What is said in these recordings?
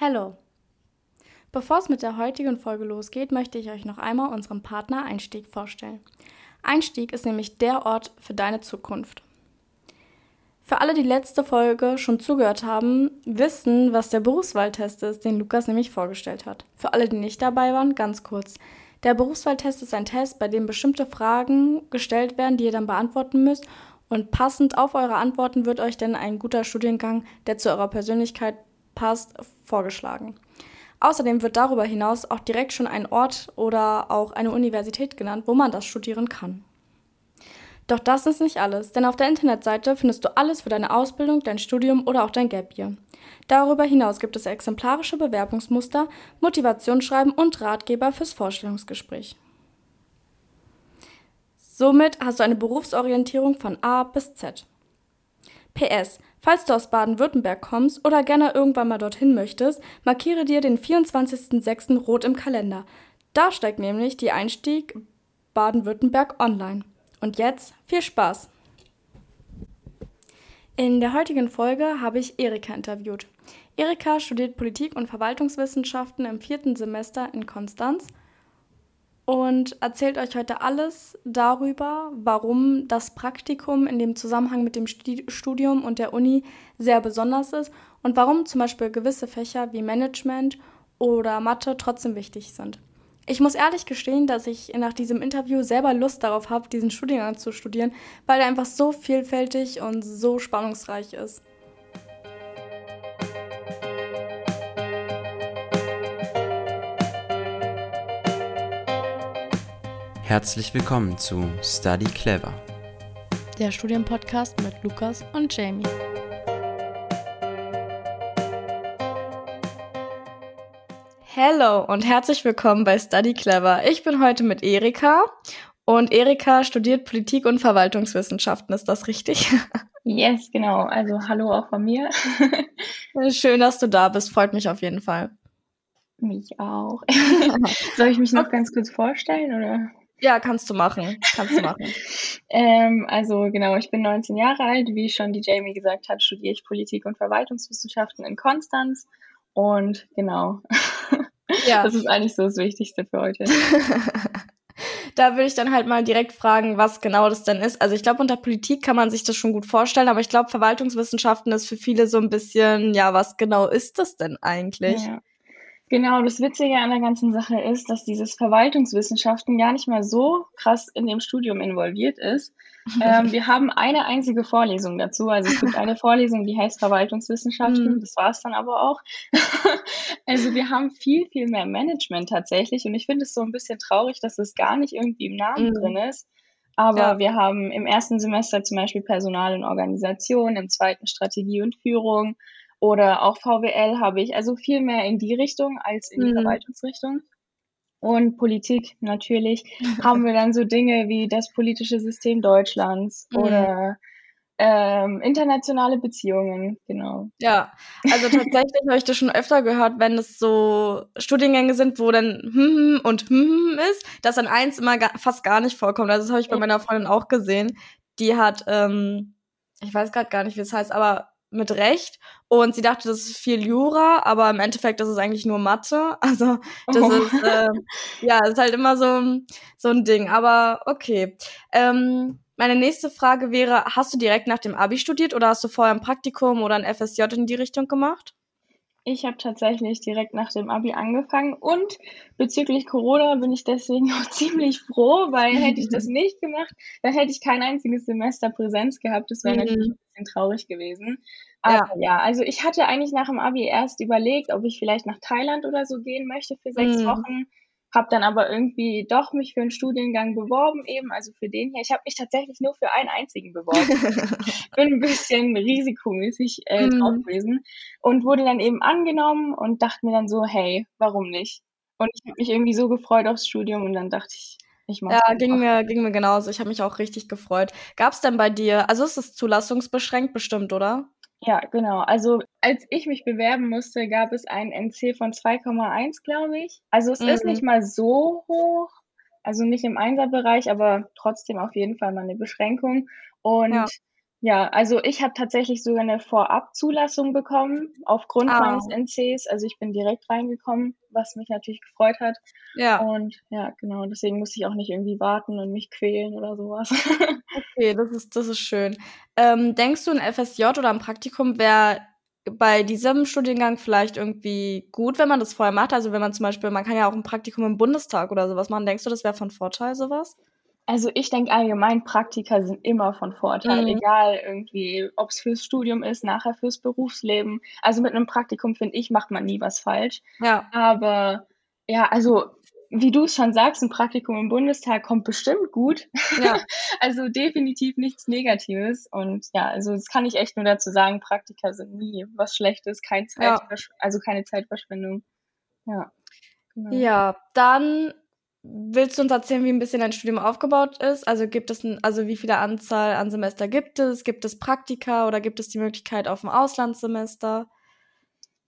Hallo! Bevor es mit der heutigen Folge losgeht, möchte ich euch noch einmal unseren Partner Einstieg vorstellen. Einstieg ist nämlich der Ort für deine Zukunft. Für alle, die letzte Folge schon zugehört haben, wissen, was der Berufswahltest ist, den Lukas nämlich vorgestellt hat. Für alle, die nicht dabei waren, ganz kurz. Der Berufswahltest ist ein Test, bei dem bestimmte Fragen gestellt werden, die ihr dann beantworten müsst. Und passend auf eure Antworten wird euch dann ein guter Studiengang, der zu eurer Persönlichkeit passt, vorgeschlagen. Außerdem wird darüber hinaus auch direkt schon ein Ort oder auch eine Universität genannt, wo man das studieren kann. Doch das ist nicht alles, denn auf der Internetseite findest du alles für deine Ausbildung, dein Studium oder auch dein Gap Year. Darüber hinaus gibt es exemplarische Bewerbungsmuster, Motivationsschreiben und Ratgeber fürs Vorstellungsgespräch. Somit hast du eine Berufsorientierung von A bis Z. PS. Falls du aus Baden-Württemberg kommst oder gerne irgendwann mal dorthin möchtest, markiere dir den 24.06. rot im Kalender. Da steigt nämlich die Einstieg Baden-Württemberg online. Und jetzt viel Spaß! In der heutigen Folge habe ich Erika interviewt. Erika studiert Politik- und Verwaltungswissenschaften im vierten Semester in Konstanz und erzählt euch heute alles darüber, warum das Praktikum in dem Zusammenhang mit dem Studium und der Uni sehr besonders ist und warum zum Beispiel gewisse Fächer wie Management oder Mathe trotzdem wichtig sind. Ich muss ehrlich gestehen, dass ich nach diesem Interview selber Lust darauf habe, diesen Studiengang zu studieren, weil er einfach so vielfältig und so spannungsreich ist. Herzlich willkommen zu Study Clever, der Studienpodcast mit Lukas und Jamie. Hallo und herzlich willkommen bei Study Clever. Ich bin heute mit Erika und Erika studiert Politik- und Verwaltungswissenschaften. Ist das richtig? Yes, genau. Also hallo auch von mir. Schön, dass du da bist. Freut mich auf jeden Fall. Mich auch. Soll ich mich noch ganz kurz vorstellen oder? Ja, kannst du machen. Kannst du machen. ähm, also genau, ich bin 19 Jahre alt. Wie schon die Jamie gesagt hat, studiere ich Politik- und Verwaltungswissenschaften in Konstanz. Und genau, ja. das ist eigentlich so das Wichtigste für heute. da würde ich dann halt mal direkt fragen, was genau das denn ist. Also ich glaube, unter Politik kann man sich das schon gut vorstellen, aber ich glaube, Verwaltungswissenschaften ist für viele so ein bisschen, ja, was genau ist das denn eigentlich? Ja. Genau, das Witzige an der ganzen Sache ist, dass dieses Verwaltungswissenschaften gar nicht mal so krass in dem Studium involviert ist. Ähm, wir haben eine einzige Vorlesung dazu. Also es gibt eine Vorlesung, die heißt Verwaltungswissenschaften. Mhm. Das war es dann aber auch. also wir haben viel, viel mehr Management tatsächlich. Und ich finde es so ein bisschen traurig, dass es gar nicht irgendwie im Namen mhm. drin ist. Aber ja. wir haben im ersten Semester zum Beispiel Personal und Organisation, im zweiten Strategie und Führung, oder auch VWL habe ich, also viel mehr in die Richtung als in die mhm. Verwaltungsrichtung. Und Politik natürlich haben wir dann so Dinge wie das politische System Deutschlands mhm. oder ähm, internationale Beziehungen, genau. Ja, also tatsächlich habe ich das schon öfter gehört, wenn es so Studiengänge sind, wo dann hm, hm und hm, hm ist, dass dann eins immer ga fast gar nicht vorkommt. Also das habe ich bei meiner Freundin auch gesehen. Die hat, ähm, ich weiß gerade gar nicht, wie es heißt, aber mit Recht und sie dachte, das ist viel Jura, aber im Endeffekt ist es eigentlich nur Mathe. Also das oh. ist äh, ja ist halt immer so so ein Ding. Aber okay. Ähm, meine nächste Frage wäre: Hast du direkt nach dem Abi studiert oder hast du vorher ein Praktikum oder ein FSJ in die Richtung gemacht? Ich habe tatsächlich direkt nach dem Abi angefangen und bezüglich Corona bin ich deswegen auch ziemlich froh, weil hätte ich das nicht gemacht, dann hätte ich kein einziges Semester Präsenz gehabt. Das wäre mhm. natürlich ein bisschen traurig gewesen. Aber ja. ja. also ich hatte eigentlich nach dem Abi erst überlegt, ob ich vielleicht nach Thailand oder so gehen möchte für sechs mhm. Wochen. Hab dann aber irgendwie doch mich für einen Studiengang beworben, eben, also für den hier. Ich habe mich tatsächlich nur für einen einzigen beworben. Bin ein bisschen risikomäßig äh, mhm. drauf gewesen und wurde dann eben angenommen und dachte mir dann so, hey, warum nicht? Und ich habe mich irgendwie so gefreut aufs Studium und dann dachte ich, ich mach's Ja, ging mir, ging mir genauso. Ich habe mich auch richtig gefreut. Gab es denn bei dir, also ist es zulassungsbeschränkt bestimmt, oder? Ja, genau. Also als ich mich bewerben musste, gab es einen NC von 2,1, glaube ich. Also es mhm. ist nicht mal so hoch, also nicht im Einserbereich, aber trotzdem auf jeden Fall mal eine Beschränkung. Und ja. Ja, also ich habe tatsächlich sogar eine Vorabzulassung bekommen aufgrund Ah. meines NCs. Also ich bin direkt reingekommen, was mich natürlich gefreut hat. Ja, Und ja, genau, deswegen musste ich auch nicht irgendwie warten und mich quälen oder sowas. okay, das ist, das ist schön. Ähm, denkst du, ein FSJ oder ein Praktikum wäre bei diesem Studiengang vielleicht irgendwie gut, wenn man das vorher macht? Also wenn man zum Beispiel, man kann ja auch ein Praktikum im Bundestag oder sowas machen. Denkst du, das wäre von Vorteil, sowas? Also ich denke allgemein, Praktika sind immer von Vorteil, Mhm. egal irgendwie, ob es fürs Studium ist, nachher fürs Berufsleben. Also mit einem Praktikum, finde ich, macht man nie was falsch. Ja. Aber ja, also wie du es schon sagst, ein Praktikum im Bundestag kommt bestimmt gut. Ja. Also definitiv nichts Negatives. Und ja, also das kann ich echt nur dazu sagen, Praktika sind nie was Schlechtes, kein Zeit, Ja. also keine Zeitverschwendung. Ja. Genau. Ja, dann willst du uns erzählen, wie ein bisschen dein Studium aufgebaut ist? Also gibt es, ein, also wie viele Anzahl an Semester gibt es? Gibt es Praktika oder gibt es die Möglichkeit auf ein Auslandssemester?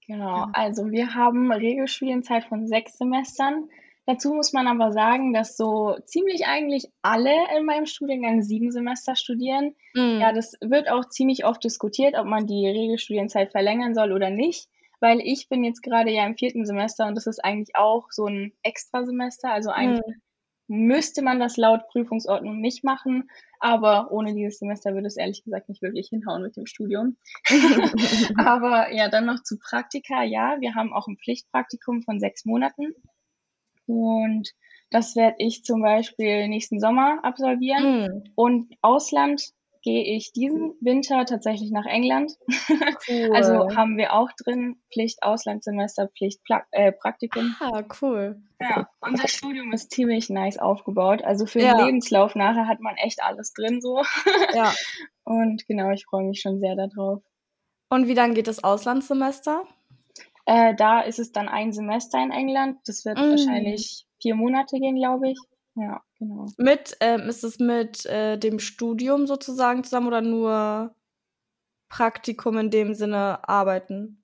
Genau, Ja. also wir haben Regelstudienzeit von sechs Semestern. Dazu muss man aber sagen, dass so ziemlich eigentlich alle in meinem Studiengang sieben Semester studieren. Mhm. Ja, das wird auch ziemlich oft diskutiert, ob man die Regelstudienzeit verlängern soll oder nicht, weil ich bin jetzt gerade ja im vierten Semester und das ist eigentlich auch so ein Extrasemester. Also eigentlich Mhm. müsste man das laut Prüfungsordnung nicht machen, aber ohne dieses Semester würde es ehrlich gesagt nicht wirklich hinhauen mit dem Studium. aber ja, dann noch zu Praktika. Ja, wir haben auch ein Pflichtpraktikum von sechs Monaten und das werde ich zum Beispiel nächsten Sommer absolvieren. Mhm. Und Ausland gehe ich diesen Winter tatsächlich nach England. Cool. Also haben wir auch drin Pflicht Auslandssemester, Pflicht Pla äh, Praktikum. ah, cool. Ja, unser Studium ist ziemlich nice aufgebaut. Also für Ja. den Lebenslauf nachher hat man echt alles drin so. Ja. Und genau, ich freue mich schon sehr darauf. Und wie dann geht das Auslandssemester? Äh, da ist es dann ein Semester in England. Das wird Mm. wahrscheinlich vier Monate gehen, glaube ich. Ja, genau. Mit, ähm, ist es mit äh, dem Studium sozusagen zusammen oder nur Praktikum in dem Sinne arbeiten?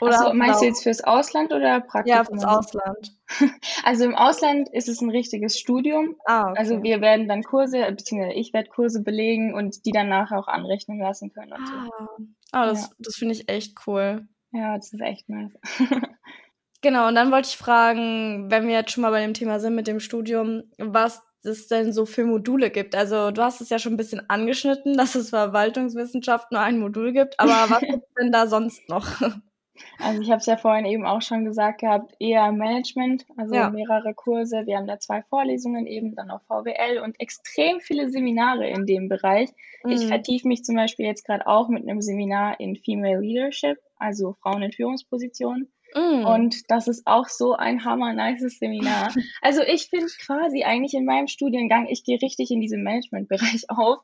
Oder Achso, meinst du auch- jetzt fürs Ausland oder Praktikum? Ja, fürs Ausland. Also im Ausland ist es ein richtiges Studium. Ah, okay. Also wir werden dann Kurse, beziehungsweise ich werde Kurse belegen und die dann nachher auch anrechnen lassen können. Und so. Ah, ah das, Ja. das finde ich echt cool. Ja, das ist echt nice. Genau, und dann wollte ich fragen, wenn wir jetzt schon mal bei dem Thema sind mit dem Studium, was es denn so für Module gibt. Also du hast es ja schon ein bisschen angeschnitten, dass es Verwaltungswissenschaft nur ein Modul gibt, aber was gibt's denn da sonst noch? Also ich habe es ja vorhin eben auch schon gesagt gehabt, eher Management, also Ja. mehrere Kurse. Wir haben da zwei Vorlesungen eben, dann auch VWL und extrem viele Seminare in dem Bereich. Ich Mhm. vertiefe mich zum Beispiel jetzt gerade auch mit einem Seminar in Female Leadership, also Frauen in Führungspositionen. Mm. Und das ist auch so ein hammer nices Seminar. Also ich finde quasi eigentlich in meinem Studiengang, ich gehe richtig in diesem Management-Bereich auf.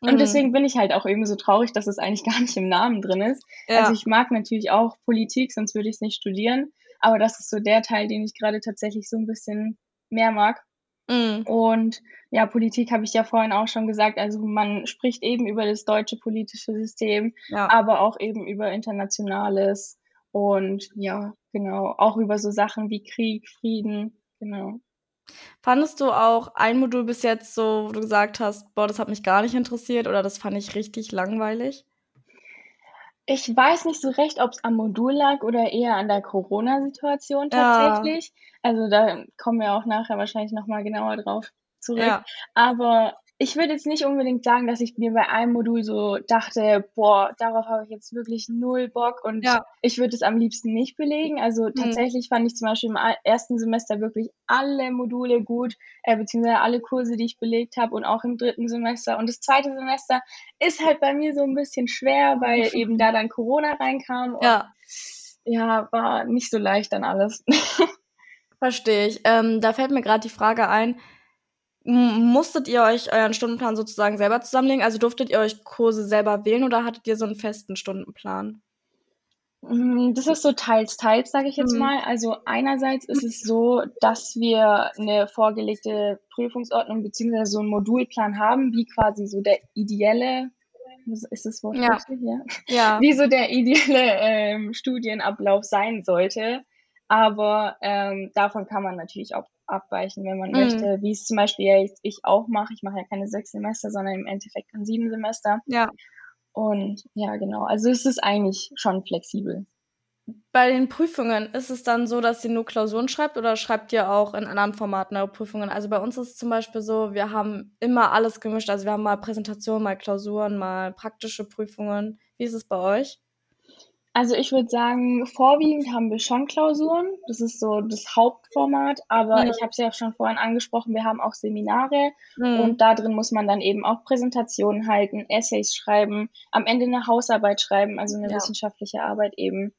Und Mhm. deswegen bin ich halt auch irgendwie so traurig, dass es eigentlich gar nicht im Namen drin ist. ja. Also ich mag natürlich auch Politik, sonst würde ich es nicht studieren. Aber das ist so der Teil, den ich gerade tatsächlich so ein bisschen mehr mag. Mm. Und ja, Politik habe ich ja vorhin auch schon gesagt. Also man spricht eben über das deutsche politische System, ja. aber auch eben über internationales und ja, genau, auch über so Sachen wie Krieg, Frieden, genau. Fandest du auch ein Modul bis jetzt so, wo du gesagt hast, boah, das hat mich gar nicht interessiert oder das fand ich richtig langweilig? Ich weiß nicht so recht, ob es am Modul lag oder eher an der Corona-Situation Ja. tatsächlich. Also da kommen wir auch nachher wahrscheinlich nochmal genauer drauf zurück. Ja. Aber ich würde jetzt nicht unbedingt sagen, dass ich mir bei einem Modul so dachte, boah, darauf habe ich jetzt wirklich null Bock und Ja. ich würde es am liebsten nicht belegen. Also tatsächlich fand ich zum Beispiel im ersten Semester wirklich alle Module gut, äh, beziehungsweise alle Kurse, die ich belegt habe und auch im dritten Semester. Und das zweite Semester ist halt bei mir so ein bisschen schwer, weil eben da dann Corona reinkam und Ja, ja, war nicht so leicht dann alles. verstehe ich. Ähm, da fällt mir gerade die Frage ein, musstet ihr euch euren Stundenplan sozusagen selber zusammenlegen? Also durftet ihr euch Kurse selber wählen oder hattet ihr so einen festen Stundenplan? Mm, Das ist so teils, teils, sage ich jetzt Mhm. mal. Also einerseits ist es so, dass wir eine vorgelegte Prüfungsordnung beziehungsweise so einen Modulplan haben, wie quasi so der ideelle, ist das Wort Ja. richtig? Ja. Ja. Wie so der ideelle ähm, Studienablauf sein sollte. Aber ähm, davon kann man natürlich auch abweichen, wenn man Mhm. möchte, wie es zum Beispiel ja jetzt ich auch mache. Ich mache ja keine sechs Semester, sondern im Endeffekt dann sieben Semester. Ja. Und ja, genau. Also es ist eigentlich schon flexibel. Bei den Prüfungen ist es dann so, dass ihr nur Klausuren schreibt oder schreibt ihr auch in anderen Formaten eure Prüfungen? Also bei uns ist es zum Beispiel so, wir haben immer alles gemischt. Also wir haben mal Präsentationen, mal Klausuren, mal praktische Prüfungen. Wie ist es bei euch? Also ich würde sagen, vorwiegend haben wir schon Klausuren. Das ist so das Hauptformat. Aber mhm. ich habe es ja schon vorhin angesprochen, wir haben auch Seminare mhm. und da drin muss man dann eben auch Präsentationen halten, Essays schreiben, am Ende eine Hausarbeit schreiben, also eine ja. wissenschaftliche Arbeit eben.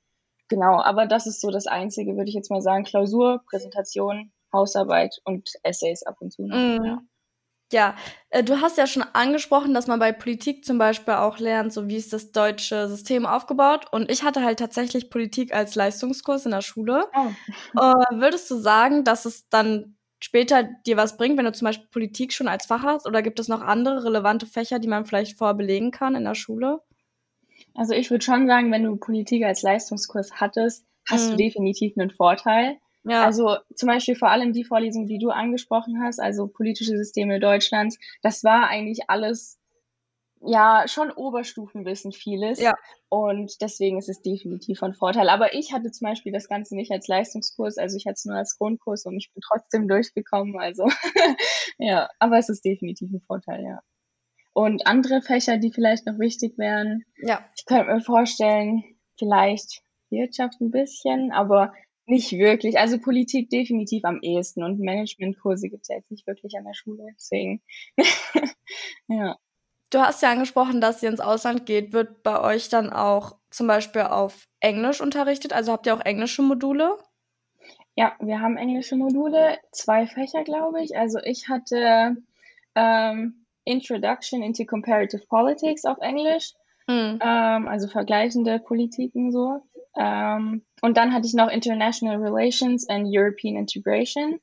Genau, aber das ist so das Einzige, würde ich jetzt mal sagen. Klausur, Präsentation, Hausarbeit und Essays ab und zu. Noch, mhm. ja. Ja, äh, du hast ja schon angesprochen, dass man bei Politik zum Beispiel auch lernt, so wie ist das deutsche System aufgebaut. Und ich hatte halt tatsächlich Politik als Leistungskurs in der Schule. Oh. Äh, würdest du sagen, dass es dann später dir was bringt, wenn du zum Beispiel Politik schon als Fach hast? Oder gibt es noch andere relevante Fächer, die man vielleicht vorher belegen kann in der Schule? Also ich würde schon sagen, wenn du Politik als Leistungskurs hattest, hast mhm. du definitiv einen Vorteil. Ja. Also zum Beispiel vor allem die Vorlesung, die du angesprochen hast, also politische Systeme Deutschlands, das war eigentlich alles ja schon Oberstufenwissen vieles. Ja. Und deswegen ist es definitiv von Vorteil. Aber ich hatte zum Beispiel das Ganze nicht als Leistungskurs, also ich hatte es nur als Grundkurs und ich bin trotzdem durchgekommen. Also ja, aber es ist definitiv ein Vorteil, ja. Und andere Fächer, die vielleicht noch wichtig wären, ja. ich könnte mir vorstellen, vielleicht Wirtschaft ein bisschen, aber nicht wirklich. Also Politik definitiv am ehesten und Managementkurse gibt es ja jetzt nicht wirklich an der Schule, deswegen. ja. Du hast ja angesprochen, dass ihr ins Ausland geht. Wird bei euch dann auch zum Beispiel auf Englisch unterrichtet? Also habt ihr auch englische Module? Ja, wir haben englische Module, zwei Fächer, glaube ich. Also ich hatte ähm, Introduction into Comparative Politics auf Englisch, mhm. ähm, also vergleichende Politiken so. Ähm, und dann hatte ich noch International Relations and European Integration.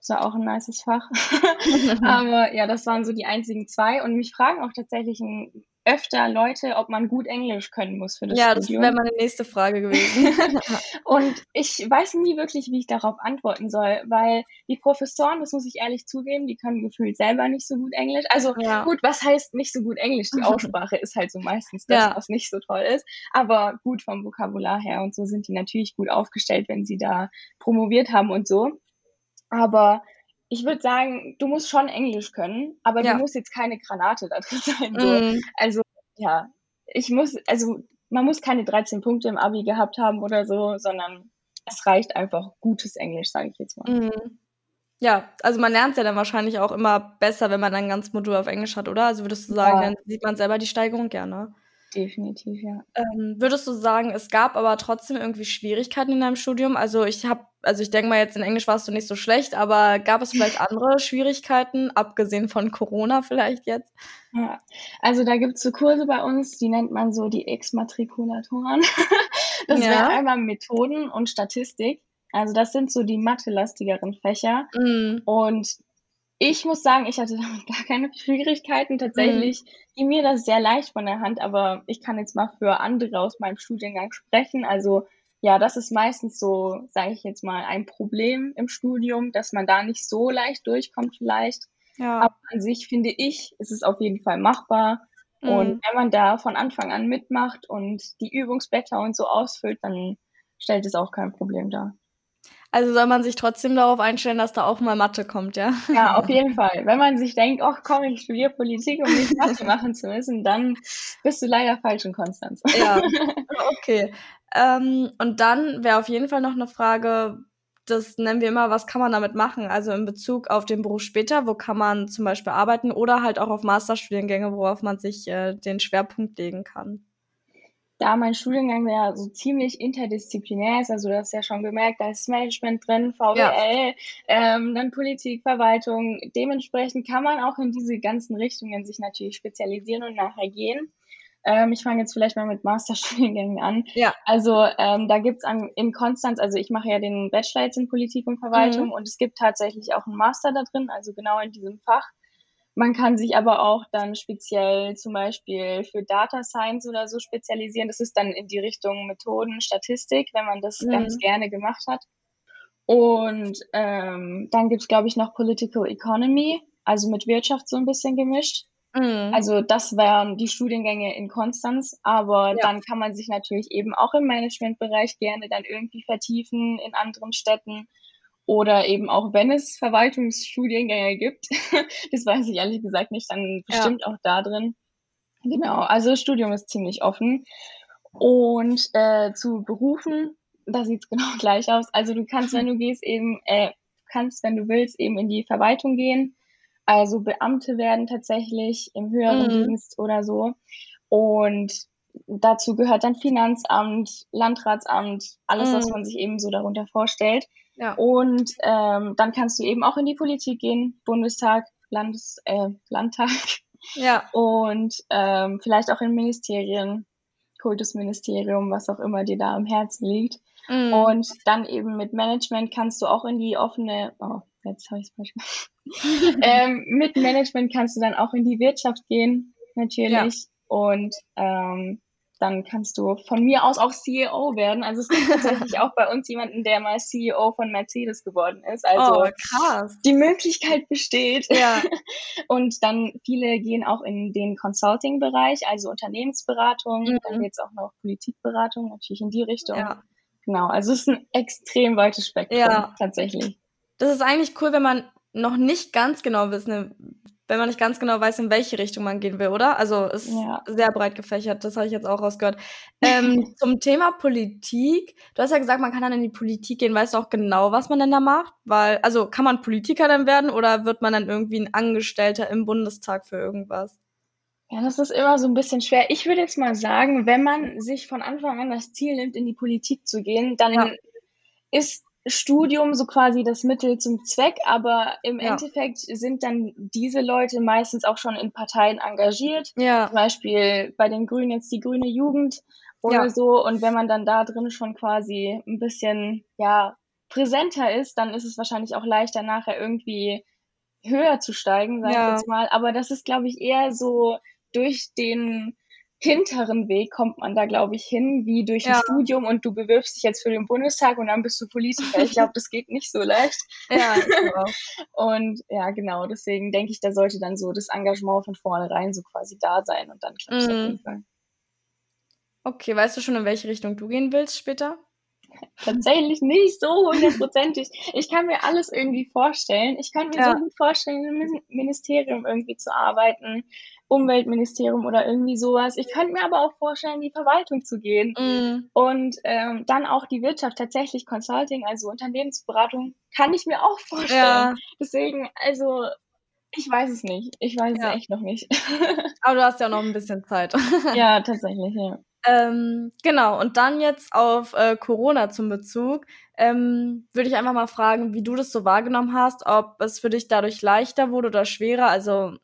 Das war auch ein nices Fach. Aber ja, das waren so die einzigen zwei. Und mich fragen auch tatsächlich ein öfter Leute, ob man gut Englisch können muss für das ja, Studium. Ja, das wäre meine nächste Frage gewesen. und ich weiß nie wirklich, wie ich darauf antworten soll, weil die Professoren, das muss ich ehrlich zugeben, die können gefühlt selber nicht so gut Englisch. Also ja. gut, was heißt nicht so gut Englisch? Die Aussprache ist halt so meistens das, ja. was nicht so toll ist. Aber gut vom Vokabular her und so sind die natürlich gut aufgestellt, wenn sie da promoviert haben und so. Aber ich würde sagen, du musst schon Englisch können, aber ja. du musst jetzt keine Granate da drin sein. Mm. Also, ja, ich muss, also man muss keine 13 Punkte im Abi gehabt haben oder so, sondern es reicht einfach gutes Englisch, sage ich jetzt mal. Mm. Ja, also man lernt ja dann wahrscheinlich auch immer besser, wenn man dann ganz Modul auf Englisch hat, oder? Also würdest du sagen, ja. dann sieht man selber die Steigerung gerne. Definitiv, ja. Ähm, würdest du sagen, es gab aber trotzdem irgendwie Schwierigkeiten in deinem Studium? Also ich habe, also ich denke mal jetzt in Englisch warst du nicht so schlecht, aber gab es vielleicht andere Schwierigkeiten, abgesehen von Corona vielleicht jetzt? Ja, also da gibt es so Kurse bei uns, die nennt man so die Exmatrikulatoren. das ja. wären einmal Methoden und Statistik. Also das sind so die mathelastigeren Fächer. Mm. Und ich muss sagen, ich hatte damit gar keine Schwierigkeiten. Tatsächlich mhm. ging mir das sehr leicht von der Hand, aber ich kann jetzt mal für andere aus meinem Studiengang sprechen. Also ja, das ist meistens so, sage ich jetzt mal, ein Problem im Studium, dass man da nicht so leicht durchkommt vielleicht. Ja. Aber an sich finde ich, ist es auf jeden Fall machbar. Mhm. Und wenn man da von Anfang an mitmacht und die Übungsblätter und so ausfüllt, dann stellt es auch kein Problem dar. Also soll man sich trotzdem darauf einstellen, dass da auch mal Mathe kommt, ja? Ja, auf jeden Fall. Wenn man sich denkt, ach komm, ich studiere Politik, um nicht Mathe machen zu müssen, dann bist du leider falsch in Konstanz. Ja, okay. Ähm, und dann wäre auf jeden Fall noch eine Frage, das nennen wir immer, was kann man damit machen? Also in Bezug auf den Beruf später, wo kann man zum Beispiel arbeiten oder halt auch auf Masterstudiengänge, worauf man sich äh, den Schwerpunkt legen kann da mein Studiengang ja so ziemlich interdisziplinär ist, also du hast ja schon gemerkt, da ist Management drin, VWL, ja. ähm, dann Politik, Verwaltung. Dementsprechend kann man auch in diese ganzen Richtungen sich natürlich spezialisieren und nachher gehen. Ähm, ich fange jetzt vielleicht mal mit Masterstudiengängen an. Ja. Also ähm, da gibt's an, in Konstanz, also ich mache ja den Bachelor jetzt in Politik und Verwaltung mhm. und es gibt tatsächlich auch einen Master da drin, also genau in diesem Fach. Man kann sich aber auch dann speziell zum Beispiel für Data Science oder so spezialisieren. Das ist dann in die Richtung Methoden, Statistik, wenn man das mhm. ganz gerne gemacht hat. Und ähm, dann gibt's glaube ich, noch Political Economy, also mit Wirtschaft so ein bisschen gemischt. Mhm. Also das wären die Studiengänge in Konstanz, aber ja. dann kann man sich natürlich eben auch im Managementbereich gerne dann irgendwie vertiefen in anderen Städten oder eben auch wenn es Verwaltungsstudiengänge gibt, das weiß ich ehrlich gesagt nicht, dann bestimmt ja. auch da drin. Genau, also das Studium ist ziemlich offen. Und äh, zu Berufen, da sieht's genau gleich aus. Also du kannst, wenn du gehst, eben, äh, kannst, wenn du willst, eben in die Verwaltung gehen. Also Beamte werden tatsächlich im höheren mhm. Dienst oder so. Und dazu gehört dann Finanzamt, Landratsamt, alles, mhm. was man sich eben so darunter vorstellt. Ja. Und ähm, dann kannst du eben auch in die Politik gehen, Bundestag, Landes, äh, Landtag. Ja. Und ähm, vielleicht auch in Ministerien, Kultusministerium, was auch immer dir da am Herzen liegt. Mhm. Und dann eben mit Management kannst du auch in die offene, oh, jetzt habe ich es falsch gemacht. ähm, mit Management kannst du dann auch in die Wirtschaft gehen, natürlich. Ja. Und ähm, dann kannst du von mir aus auch CEO werden. Also es gibt tatsächlich auch bei uns jemanden, der mal CEO von Mercedes geworden ist. Also oh, krass. die Möglichkeit besteht. Ja. Und dann viele gehen auch in den Consulting-Bereich, also Unternehmensberatung, mhm. dann jetzt auch noch Politikberatung, natürlich in die Richtung. Ja. Genau, also es ist ein extrem weites Spektrum ja. tatsächlich. Das ist eigentlich cool, wenn man noch nicht ganz genau wissen, wenn man nicht ganz genau weiß, in welche Richtung man gehen will, oder? Also ist ja. sehr breit gefächert, das habe ich jetzt auch rausgehört. Ähm, zum Thema Politik, du hast ja gesagt, man kann dann in die Politik gehen, weißt du auch genau, was man denn da macht? Weil, also kann man Politiker dann werden oder wird man dann irgendwie ein Angestellter im Bundestag für irgendwas? Ja, das ist immer so ein bisschen schwer. Ich würde jetzt mal sagen, wenn man sich von Anfang an das Ziel nimmt, in die Politik zu gehen, dann ja. ist Studium so quasi das Mittel zum Zweck, aber im ja. Endeffekt sind dann diese Leute meistens auch schon in Parteien engagiert. Ja. Zum Beispiel bei den Grünen jetzt die grüne Jugend oder ja. so. Und wenn man dann da drin schon quasi ein bisschen, ja, präsenter ist, dann ist es wahrscheinlich auch leichter nachher irgendwie höher zu steigen, sag ja. ich jetzt mal. Aber das ist, glaube ich, eher so durch den hinteren Weg kommt man da, glaube ich, hin, wie durch ja. ein Studium und du bewirbst dich jetzt für den Bundestag und dann bist du Politiker. Ich glaube, das geht nicht so leicht. ja, genau. Und ja, genau, deswegen denke ich, da sollte dann so das Engagement von vornherein so quasi da sein und dann klappt es mhm. auf jeden Fall. Okay, weißt du schon, in welche Richtung du gehen willst später? Tatsächlich nicht so hundertprozentig. Ich kann mir alles irgendwie vorstellen. Ich kann mir ja. so gut vorstellen, im Ministerium irgendwie zu arbeiten Umweltministerium oder irgendwie sowas. Ich könnte mir aber auch vorstellen, in die Verwaltung zu gehen mm. und ähm, dann auch die Wirtschaft, tatsächlich Consulting, also Unternehmensberatung, kann ich mir auch vorstellen. Ja. Deswegen, also ich weiß es nicht. Ich weiß ja. es echt noch nicht. aber du hast ja noch ein bisschen Zeit. ja, tatsächlich, ja. Ähm, genau, und dann jetzt auf äh, Corona zum Bezug, ähm, würde ich einfach mal fragen, wie du das so wahrgenommen hast, ob es für dich dadurch leichter wurde oder schwerer. Also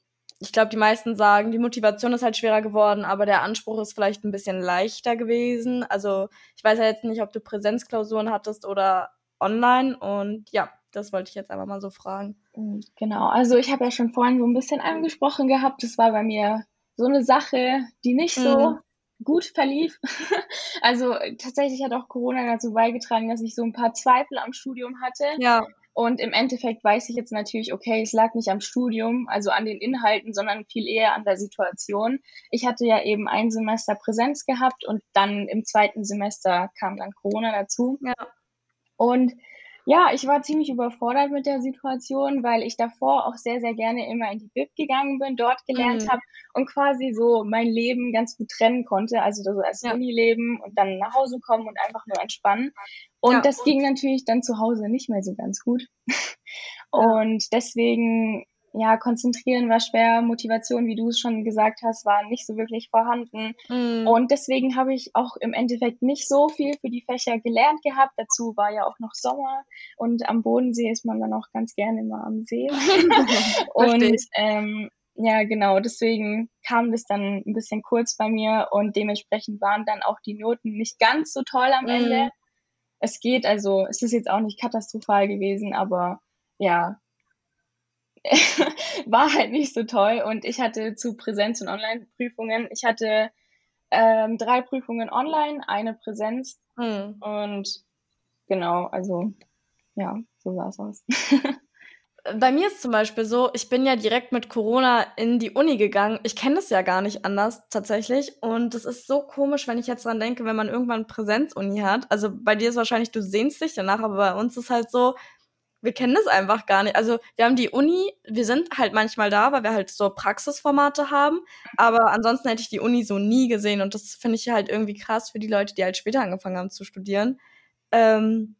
ich glaube, die meisten sagen, die Motivation ist halt schwerer geworden, aber der Anspruch ist vielleicht ein bisschen leichter gewesen. Also ich weiß ja jetzt nicht, ob du Präsenzklausuren hattest oder online und ja, das wollte ich jetzt einfach mal so fragen. Mm, genau, also ich habe ja schon vorhin so ein bisschen angesprochen gehabt, das war bei mir so eine Sache, die nicht so mhm. gut verlief. also tatsächlich hat auch Corona dazu beigetragen, dass ich so ein paar Zweifel am Studium hatte. Ja. Und im Endeffekt weiß ich jetzt natürlich, okay, es lag nicht am Studium, also an den Inhalten, sondern viel eher an der Situation. Ich hatte ja eben ein Semester Präsenz gehabt und dann im zweiten Semester kam dann Corona dazu. Ja. Und ja, ich war ziemlich überfordert mit der Situation, weil ich davor auch sehr, sehr gerne immer in die Bib gegangen bin, dort gelernt mhm. habe und quasi so mein Leben ganz gut trennen konnte. Also so als ja. Unileben und dann nach Hause kommen und einfach nur entspannen. Und ja. das ging natürlich dann zu Hause nicht mehr so ganz gut. und deswegen ja, konzentrieren war schwer, Motivation, wie du es schon gesagt hast, war nicht so wirklich vorhanden. Mm. Und deswegen habe ich auch im Endeffekt nicht so viel für die Fächer gelernt gehabt. Dazu war ja auch noch Sommer und am Bodensee ist man dann auch ganz gerne mal am See. und ähm, ja, genau, deswegen kam das dann ein bisschen kurz bei mir und dementsprechend waren dann auch die Noten nicht ganz so toll am mm. Ende. Es geht, also es ist jetzt auch nicht katastrophal gewesen, aber ja, war halt nicht so toll. Und ich hatte zu Präsenz- und Online-Prüfungen, ich hatte ähm, drei Prüfungen online, eine Präsenz. Mhm. Und genau, also ja, so sah es aus. bei mir ist zum Beispiel so, ich bin ja direkt mit Corona in die Uni gegangen. Ich kenne das ja gar nicht anders tatsächlich. Und es ist so komisch, wenn ich jetzt dran denke, wenn man irgendwann Präsenzuni hat. Also bei dir ist wahrscheinlich, du sehnst dich danach, aber bei uns ist halt so, wir kennen das einfach gar nicht. Also wir haben die Uni, wir sind halt manchmal da, weil wir halt so Praxisformate haben. Aber ansonsten hätte ich die Uni so nie gesehen. Und das finde ich halt irgendwie krass für die Leute, die halt später angefangen haben zu studieren. Ähm,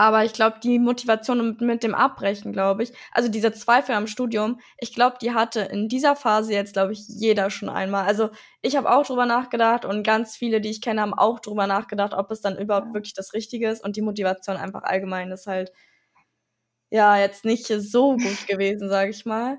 aber ich glaube, die Motivation mit, mit dem Abbrechen, glaube ich, also diese Zweifel am Studium, ich glaube, die hatte in dieser Phase jetzt, glaube ich, jeder schon einmal. Also ich habe auch drüber nachgedacht und ganz viele, die ich kenne, haben auch drüber nachgedacht, ob es dann überhaupt wirklich das Richtige ist. Und die Motivation einfach allgemein ist halt, ja, jetzt nicht so gut gewesen, sage ich mal.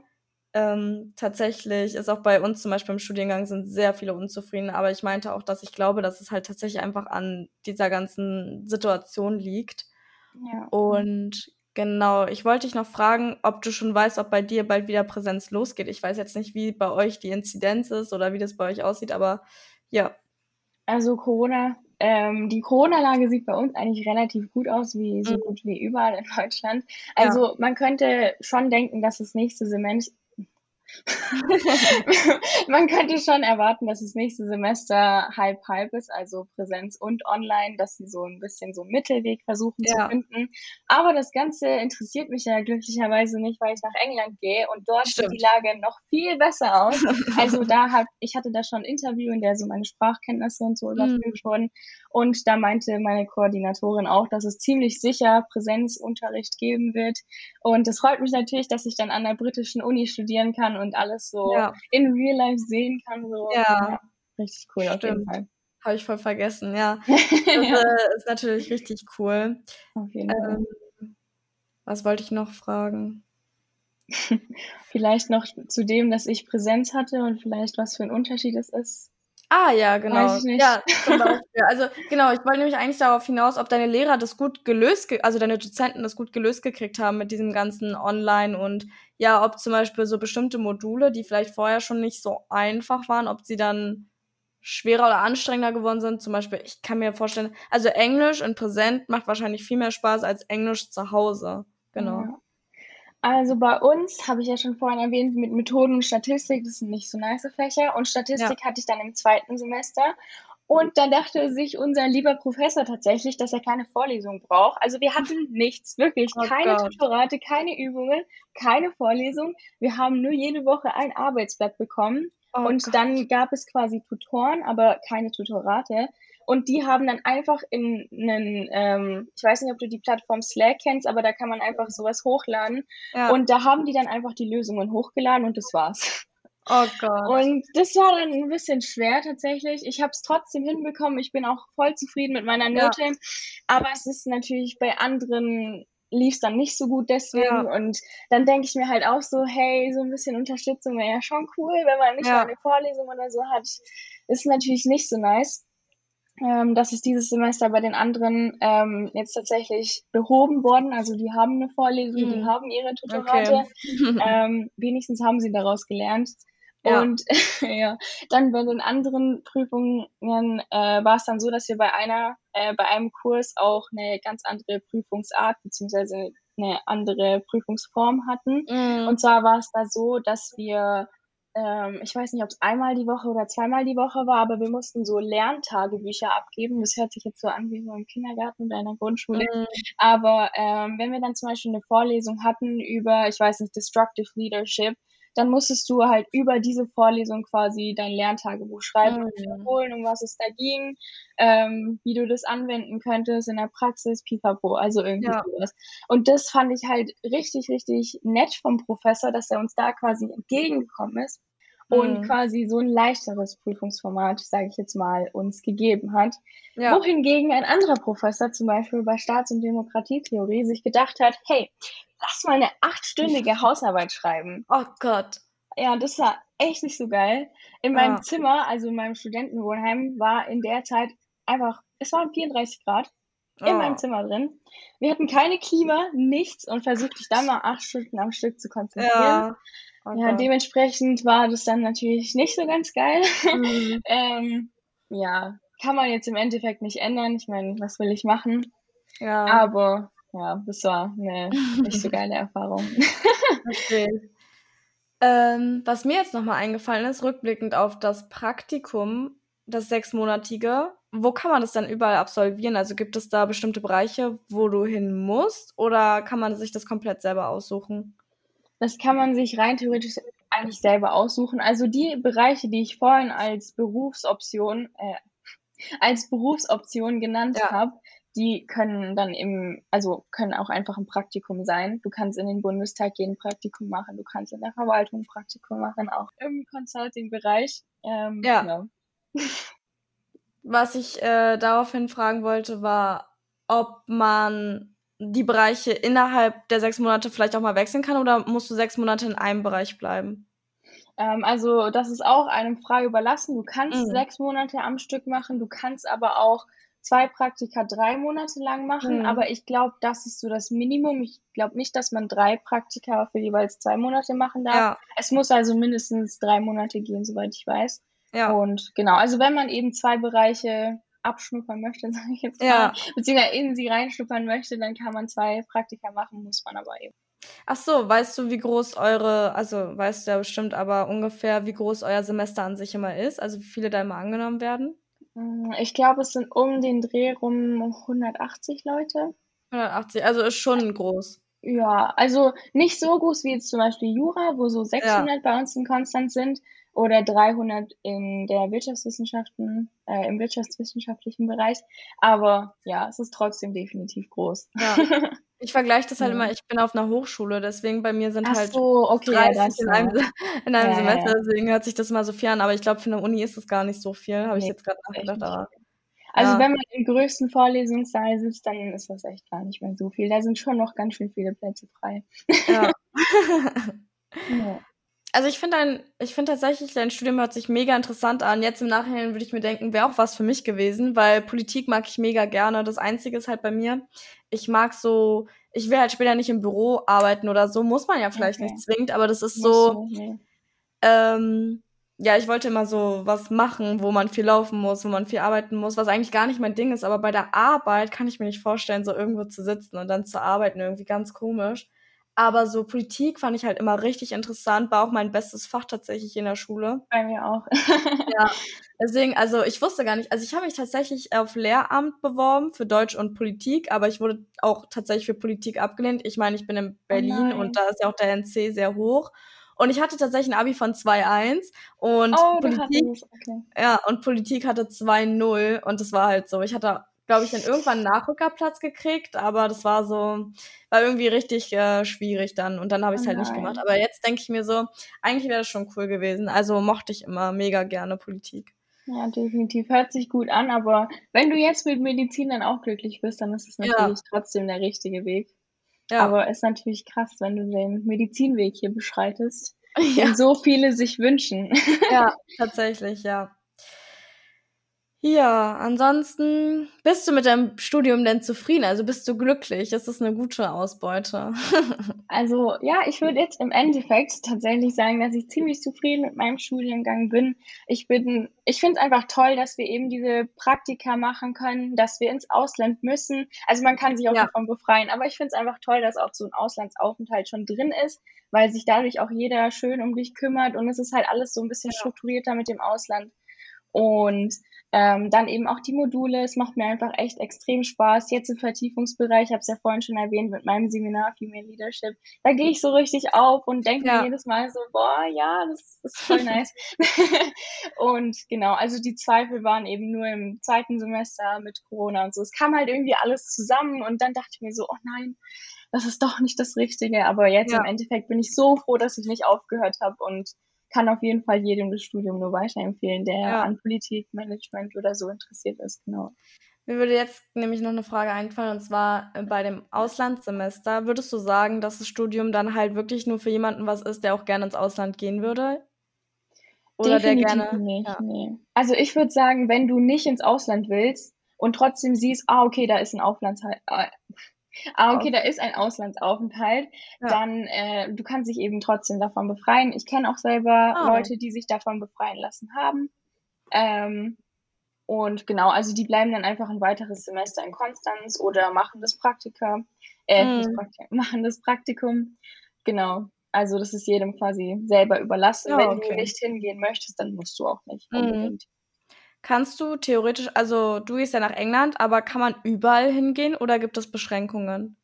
Ähm, tatsächlich ist auch bei uns zum Beispiel im Studiengang sind sehr viele unzufrieden, aber ich meinte auch, dass ich glaube, dass es halt tatsächlich einfach an dieser ganzen Situation liegt Ja. und genau, ich wollte dich noch fragen, ob du schon weißt, ob bei dir bald wieder Präsenz losgeht. Ich weiß jetzt nicht, wie bei euch die Inzidenz ist oder wie das bei euch aussieht, aber ja. Also Corona, ähm, die Corona-Lage sieht bei uns eigentlich relativ gut aus, wie so Mhm. gut wie überall in Deutschland. Ja. Also man könnte schon denken, dass das nächste Semester Man könnte schon erwarten, dass das nächste Semester halb halb ist, also Präsenz und online, dass sie so ein bisschen so einen Mittelweg versuchen zu Ja. finden. Aber das Ganze interessiert mich ja glücklicherweise nicht, weil ich nach England gehe und dort sieht Stimmt. die Lage noch viel besser aus. Also da hat, ich hatte da schon ein Interview, in der so meine Sprachkenntnisse und so Mhm. überprüft wurden. Und da meinte meine Koordinatorin auch, dass es ziemlich sicher Präsenzunterricht geben wird. Und es freut mich natürlich, dass ich dann an der britischen Uni studieren kann und alles so Ja. in real life sehen kann. So. Ja. Richtig cool auf jeden Stimmt. Fall. Habe ich voll vergessen, ja. Das äh, ist natürlich richtig cool. Auf jeden Fall. Ähm, was wollte ich noch fragen? Vielleicht noch zu dem, dass ich Präsenz hatte und vielleicht was für ein Unterschied es ist. Ah, ja, genau. Weiß ich nicht. Ja, zum Beispiel. Also, genau, ich wollte nämlich eigentlich darauf hinaus, ob deine Lehrer das gut gelöst, ge also deine Dozenten das gut gelöst gekriegt haben mit diesem ganzen Online und ja, ob zum Beispiel so bestimmte Module, die vielleicht vorher schon nicht so einfach waren, ob sie dann schwerer oder anstrengender geworden sind. Zum Beispiel, ich kann mir vorstellen, also Englisch in Präsent macht wahrscheinlich viel mehr Spaß als Englisch zu Hause. Genau. Ja. Also bei uns, habe ich ja schon vorhin erwähnt, mit Methoden und Statistik, das sind nicht so nice Fächer. Und Statistik hatte ich dann im zweiten Semester. Und dann dachte sich unser lieber Professor tatsächlich, dass er keine Vorlesung braucht. Also wir hatten nichts, wirklich. Oh keine Gott. Tutorate, keine Übungen, keine Vorlesung. Wir haben nur jede Woche ein Arbeitsblatt bekommen. Oh und Gott. dann gab es quasi Tutoren, aber keine Tutorate. Und die haben dann einfach in einen, ähm, ich weiß nicht, ob du die Plattform Slack kennst, aber da kann man einfach sowas hochladen. ja. Und da haben die dann einfach die Lösungen hochgeladen und das war's. oh Gott. Und das war dann ein bisschen schwer tatsächlich. Ich habe es trotzdem hinbekommen. Ich bin auch voll zufrieden mit meiner Ja. Note. Aber es ist natürlich bei anderen lief es dann nicht so gut deswegen. Ja. Und dann denke ich mir halt auch so, hey, so ein bisschen Unterstützung wäre ja schon cool, wenn man nicht Ja. mal eine Vorlesung oder so hat. Ist natürlich nicht so nice. Ähm, das ist dieses Semester bei den anderen ähm, jetzt tatsächlich behoben worden. Also die haben eine Vorlesung, die Mhm. haben ihre Tutorate. Okay. Ähm, wenigstens haben sie daraus gelernt. Ja. Und ja, dann bei den anderen Prüfungen äh, war es dann so, dass wir bei einer, äh, bei einem Kurs auch eine ganz andere Prüfungsart beziehungsweise eine andere Prüfungsform hatten. Mm. Und zwar war es da so, dass wir, ähm, ich weiß nicht, ob es einmal die Woche oder zweimal die Woche war, aber wir mussten so Lerntagebücher abgeben. Das hört sich jetzt so an wie so im Kindergarten oder in der Grundschule. Mm. Aber ähm, wenn wir dann zum Beispiel eine Vorlesung hatten über, ich weiß nicht, Destructive Leadership, dann musstest du halt über diese Vorlesung quasi dein Lerntagebuch schreiben und Mhm. wiederholen, um was es da ging, ähm, wie du das anwenden könntest in der Praxis, pipapo, also irgendwie Ja. sowas. Und das fand ich halt richtig, richtig nett vom Professor, dass er uns da quasi entgegengekommen ist und Mhm. quasi so ein leichteres Prüfungsformat, sage ich jetzt mal, uns gegeben hat. Ja. Wohingegen ein anderer Professor zum Beispiel bei Staats- und Demokratietheorie sich gedacht hat, hey, lass mal eine achtstündige Hausarbeit schreiben. Oh Gott. Ja, das war echt nicht so geil. In Ja. meinem Zimmer, also in meinem Studentenwohnheim, war in der Zeit einfach, es waren 34 Grad in Oh. meinem Zimmer drin. Wir hatten keine Klima, nichts und versucht dich dann mal acht Stunden am Stück zu konzentrieren. Ja. Oh Ja, dementsprechend war das dann natürlich nicht so ganz geil. Mhm. ähm, ja, kann man jetzt im Endeffekt nicht ändern. Ich meine, was will ich machen? Ja. Aber ja, das war eine nicht so geile Erfahrung. Okay. Ähm, was mir jetzt nochmal eingefallen ist, rückblickend auf das Praktikum, das sechsmonatige, wo kann man das dann überall absolvieren? Also gibt es da bestimmte Bereiche, wo du hin musst oder kann man sich das komplett selber aussuchen? Das kann man sich rein theoretisch eigentlich selber aussuchen. Also die Bereiche, die ich vorhin als Berufsoption, äh, als Berufsoption genannt Ja. habe, die können dann im, also können auch einfach ein Praktikum sein. Du kannst in den Bundestag gehen, Praktikum machen, du kannst in der Verwaltung ein Praktikum machen, auch im Consulting-Bereich. Ähm, Ja. genau. Was ich äh, daraufhin fragen wollte, war, ob man die Bereiche innerhalb der sechs Monate vielleicht auch mal wechseln kann oder musst du sechs Monate in einem Bereich bleiben? Ähm, also das ist auch einem frei überlassen. Du kannst Mhm. sechs Monate am Stück machen, du kannst aber auch zwei Praktika drei Monate lang machen, Mhm. aber ich glaube, das ist so das Minimum. Ich glaube nicht, dass man drei Praktika für jeweils zwei Monate machen darf. Ja, Es muss also mindestens drei Monate gehen, soweit ich weiß. ja. Und genau, also wenn man eben zwei Bereiche abschnuppern möchte, sage ich jetzt mal, Ja. beziehungsweise in sie reinschnuppern möchte, dann kann man zwei Praktika machen, muss man aber eben. Ach so, weißt du, wie groß eure, also weißt du ja bestimmt, aber ungefähr, wie groß euer Semester an sich immer ist? Also wie viele da immer angenommen werden? Mm, Ich glaube, es sind um den Dreh rum 180 Leute. 180, also ist schon groß. Ja, also nicht so groß wie jetzt zum Beispiel Jura, wo so 600 bei uns in Konstanz sind oder 300 in der Wirtschaftswissenschaften, äh, im wirtschaftswissenschaftlichen Bereich. Aber ja, es ist trotzdem definitiv groß. Ja. Ich vergleiche das halt Ja. immer, ich bin auf einer Hochschule, deswegen bei mir sind Ach halt so, okay, ja, 30 das in einem, in einem Ja, Semester, deswegen hört sich das mal so viel an, aber ich glaube, für eine Uni ist das gar nicht so viel, habe ich Nee, jetzt gerade nachgedacht, aber Also ja. wenn man im größten Vorlesungssaal sitzt, dann ist das echt gar nicht mehr so viel. Da sind schon noch ganz schön viele Plätze frei. ja. Ja. Also ich finde ich finde tatsächlich, dein Studium hört sich mega interessant an. Jetzt im Nachhinein würde ich mir denken, wäre auch was für mich gewesen, weil Politik mag ich mega gerne. Das Einzige ist halt bei mir, ich mag so, ich will halt später nicht im Büro arbeiten oder so, muss man ja vielleicht Okay. nicht zwingend, aber das ist so, ähm, ja, ich wollte immer so was machen, wo man viel laufen muss, wo man viel arbeiten muss, was eigentlich gar nicht mein Ding ist, aber bei der Arbeit kann ich mir nicht vorstellen, so irgendwo zu sitzen und dann zu arbeiten, irgendwie ganz komisch. Aber so Politik fand ich halt immer richtig interessant, war auch mein bestes Fach tatsächlich in der Schule. Bei mir auch. Ja, deswegen, also ich wusste gar nicht, also ich habe mich tatsächlich auf Lehramt beworben für Deutsch und Politik, aber ich wurde auch tatsächlich für Politik abgelehnt. Ich meine, ich bin in Berlin nein. und da ist ja auch der NC sehr hoch. Und ich hatte tatsächlich ein Abi von 2,1 und Oh, Politik, okay. ja, und Politik hatte 2,0 und das war halt so. Ich hatte, glaube ich, dann irgendwann einen Nachrückerplatz gekriegt, aber das war so, war irgendwie richtig äh, schwierig dann und dann habe ich es Oh halt nicht gemacht. Aber jetzt denke ich mir so, eigentlich wäre das schon cool gewesen. Also mochte ich immer mega gerne Politik. Ja, definitiv. Hört sich gut an, aber wenn du jetzt mit Medizin dann auch glücklich bist, dann ist es Ja. natürlich trotzdem der richtige Weg. Ja, Aber ist natürlich krass, wenn du den Medizinweg hier beschreitest, ja, den so viele sich wünschen. ja, tatsächlich, ja. Ja, ansonsten bist du mit deinem Studium denn zufrieden? Also bist du glücklich? Ist das eine gute Ausbeute? Also ja, ich würde jetzt im Endeffekt tatsächlich sagen, dass ich ziemlich zufrieden mit meinem Studiengang bin. Ich bin, ich finde es einfach toll, dass wir eben diese Praktika machen können, dass wir ins Ausland müssen. Also man kann sich auch Ja. davon befreien, aber ich finde es einfach toll, dass auch so ein Auslandsaufenthalt schon drin ist, weil sich dadurch auch jeder schön um dich kümmert und es ist halt alles so ein bisschen Ja. strukturierter mit dem Ausland. Und ähm, dann eben auch die Module. Es macht mir einfach echt extrem Spaß. Jetzt im Vertiefungsbereich, ich habe es ja vorhin schon erwähnt, mit meinem Seminar Female Leadership, da gehe ich so richtig auf und denke Ja. mir jedes Mal so, boah, ja, das ist voll nice. und genau, also die Zweifel waren eben nur im zweiten Semester mit Corona und so. Es kam halt irgendwie alles zusammen und dann dachte ich mir so, oh nein, das ist doch nicht das Richtige. Aber jetzt Ja. im Endeffekt bin ich so froh, dass ich nicht aufgehört habe und kann auf jeden Fall jedem das Studium nur weiterempfehlen, der Ja. an Politik, Management oder so interessiert ist. Genau. Mir würde jetzt nämlich noch eine Frage einfallen, und zwar äh, bei dem Auslandssemester. Würdest du sagen, dass das Studium dann halt wirklich nur für jemanden was ist, der auch gerne ins Ausland gehen würde? Oder der Definitiv gerne. nicht, Ja. nee. Also ich würde sagen, wenn du nicht ins Ausland willst und trotzdem siehst, ah, okay, da ist ein Auflandshalt, äh, ah, okay, da ist ein Auslandsaufenthalt, Ja. dann äh, du kannst dich eben trotzdem davon befreien. Ich kenne auch selber Ah. Leute, die sich davon befreien lassen haben. Ähm, und genau, also die bleiben dann einfach ein weiteres Semester in Konstanz oder machen das Praktika, äh, Mhm. nicht Praktika, machen das Praktikum. Genau. Also das ist jedem quasi selber überlassen. Ja, Wenn okay. du nicht hingehen möchtest, dann musst du auch nicht Mhm. unbedingt. Kannst du theoretisch, also du gehst ja nach England, aber kann man überall hingehen oder gibt es Beschränkungen?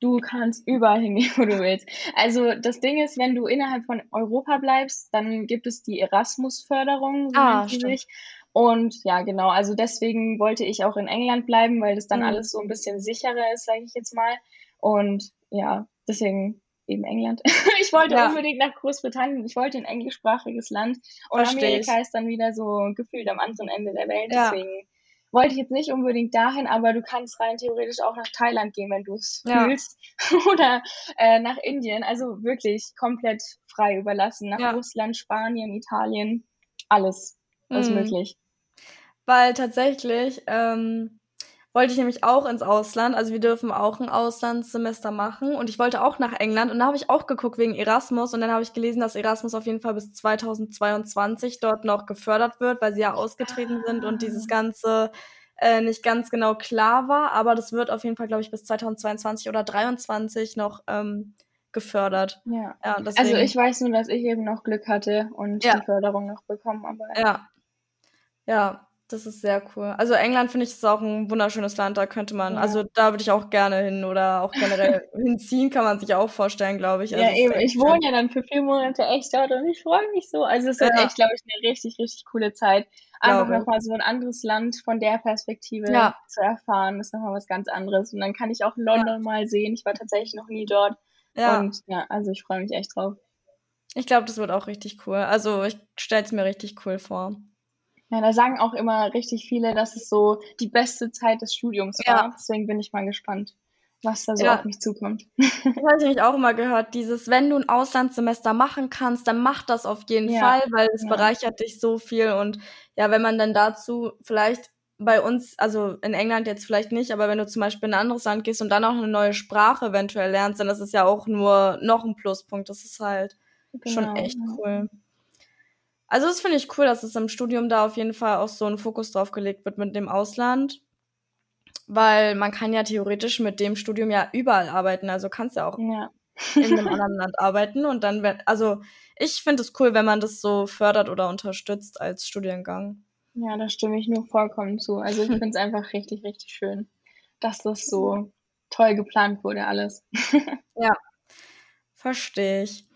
Du kannst überall hingehen, wo du willst. Also das Ding ist, wenn du innerhalb von Europa bleibst, dann gibt es die Erasmus-Förderung, so Ah, sich. Und ja, genau, also deswegen wollte ich auch in England bleiben, weil das dann Mhm. alles so ein bisschen sicherer ist, sage ich jetzt mal. Und ja, deswegen eben England. Ich wollte Ja. unbedingt nach Großbritannien, ich wollte in ein englischsprachiges Land. Und Versteh Amerika ich. ist dann wieder so gefühlt am anderen Ende der Welt. Ja. Deswegen wollte ich jetzt nicht unbedingt dahin, aber du kannst rein theoretisch auch nach Thailand gehen, wenn du es Ja. fühlst. Oder äh, nach Indien. Also wirklich komplett frei überlassen. Nach Ja. Russland, Spanien, Italien. Alles ist Mhm. möglich. Weil tatsächlich ähm, wollte ich nämlich auch ins Ausland. Also wir dürfen auch ein Auslandssemester machen. Und ich wollte auch nach England. Und da habe ich auch geguckt wegen Erasmus. Und dann habe ich gelesen, dass Erasmus auf jeden Fall bis 2022 dort noch gefördert wird, weil sie ja ausgetreten sind und dieses Ganze äh, nicht ganz genau klar war. Aber das wird auf jeden Fall, glaube ich, bis 2022 oder 2023 noch ähm, gefördert. Ja. Ja, Also ich weiß nur, dass ich eben noch Glück hatte und Ja. die Förderung noch bekommen. Aber Ja. Ja, das ist sehr cool. Also England finde ich ist auch ein wunderschönes Land, da könnte man, Ja. also da würde ich auch gerne hin oder auch generell hinziehen, kann man sich auch vorstellen, glaube ich. Ja, Also ist eben. Ich wohne ja dann für vier Monate echt dort und ich freue mich so. Also es wird Ja. echt, glaube ich, eine richtig, richtig coole Zeit. Einfach nochmal so ein anderes Land von der Perspektive Ja. zu erfahren, ist nochmal was ganz anderes. Und dann kann ich auch London mal sehen. Ich war tatsächlich noch nie dort. Ja, Und ja, also ich freue mich echt drauf. ich glaube, das wird auch richtig cool. Also ich stelle es mir richtig cool vor. Ja, da sagen auch immer richtig viele, dass es so die beste Zeit des Studiums Ja. war. Deswegen bin ich mal gespannt, was da so Ja. auf mich zukommt. Das habe ich nämlich auch immer gehört, dieses, wenn du ein Auslandssemester machen kannst, dann mach das auf jeden Ja. Fall, weil es bereichert dich so viel. Und ja, wenn man dann dazu vielleicht bei uns, also in England jetzt vielleicht nicht, aber wenn du zum Beispiel in ein anderes Land gehst und dann auch eine neue Sprache eventuell lernst, dann ist es ja auch nur noch ein Pluspunkt. Das ist halt schon Genau, echt ja. cool. Also das finde ich cool, dass es im Studium da auf jeden Fall auch so ein Fokus drauf gelegt wird mit dem Ausland. Weil man kann ja theoretisch mit dem Studium ja überall arbeiten. Also kannst ja auch Ja. in einem anderen Land arbeiten und dann, also ich finde es cool, wenn man das so fördert oder unterstützt als Studiengang. Ja, da stimme ich nur vollkommen zu. Also ich finde es einfach richtig, richtig schön, dass das so toll geplant wurde alles. Verstehe ich.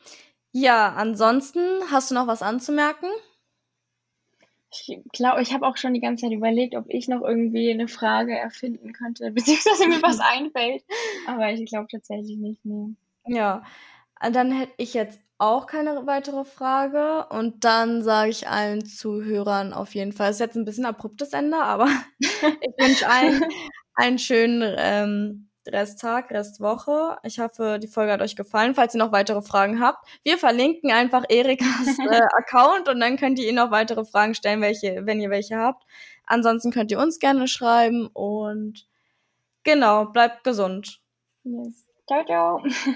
Ja, ansonsten hast du noch was anzumerken? Ich glaube, ich habe auch schon die ganze Zeit überlegt, ob ich noch irgendwie eine Frage erfinden könnte, beziehungsweise mir was einfällt. Aber ich glaube tatsächlich nicht. Nee. Ja, dann hätte ich jetzt auch keine weitere Frage und dann sage ich allen Zuhörern auf jeden Fall, ist jetzt ein bisschen abruptes Ende, aber ich wünsche allen einen schönen ähm, Resttag, Restwoche. Ich hoffe, die Folge hat euch gefallen. Falls ihr noch weitere Fragen habt, wir verlinken einfach Erikas äh, Account und dann könnt ihr ihr noch weitere Fragen stellen, welche, wenn ihr welche habt. Ansonsten könnt ihr uns gerne schreiben und genau, bleibt gesund. Yes. Ciao, ciao.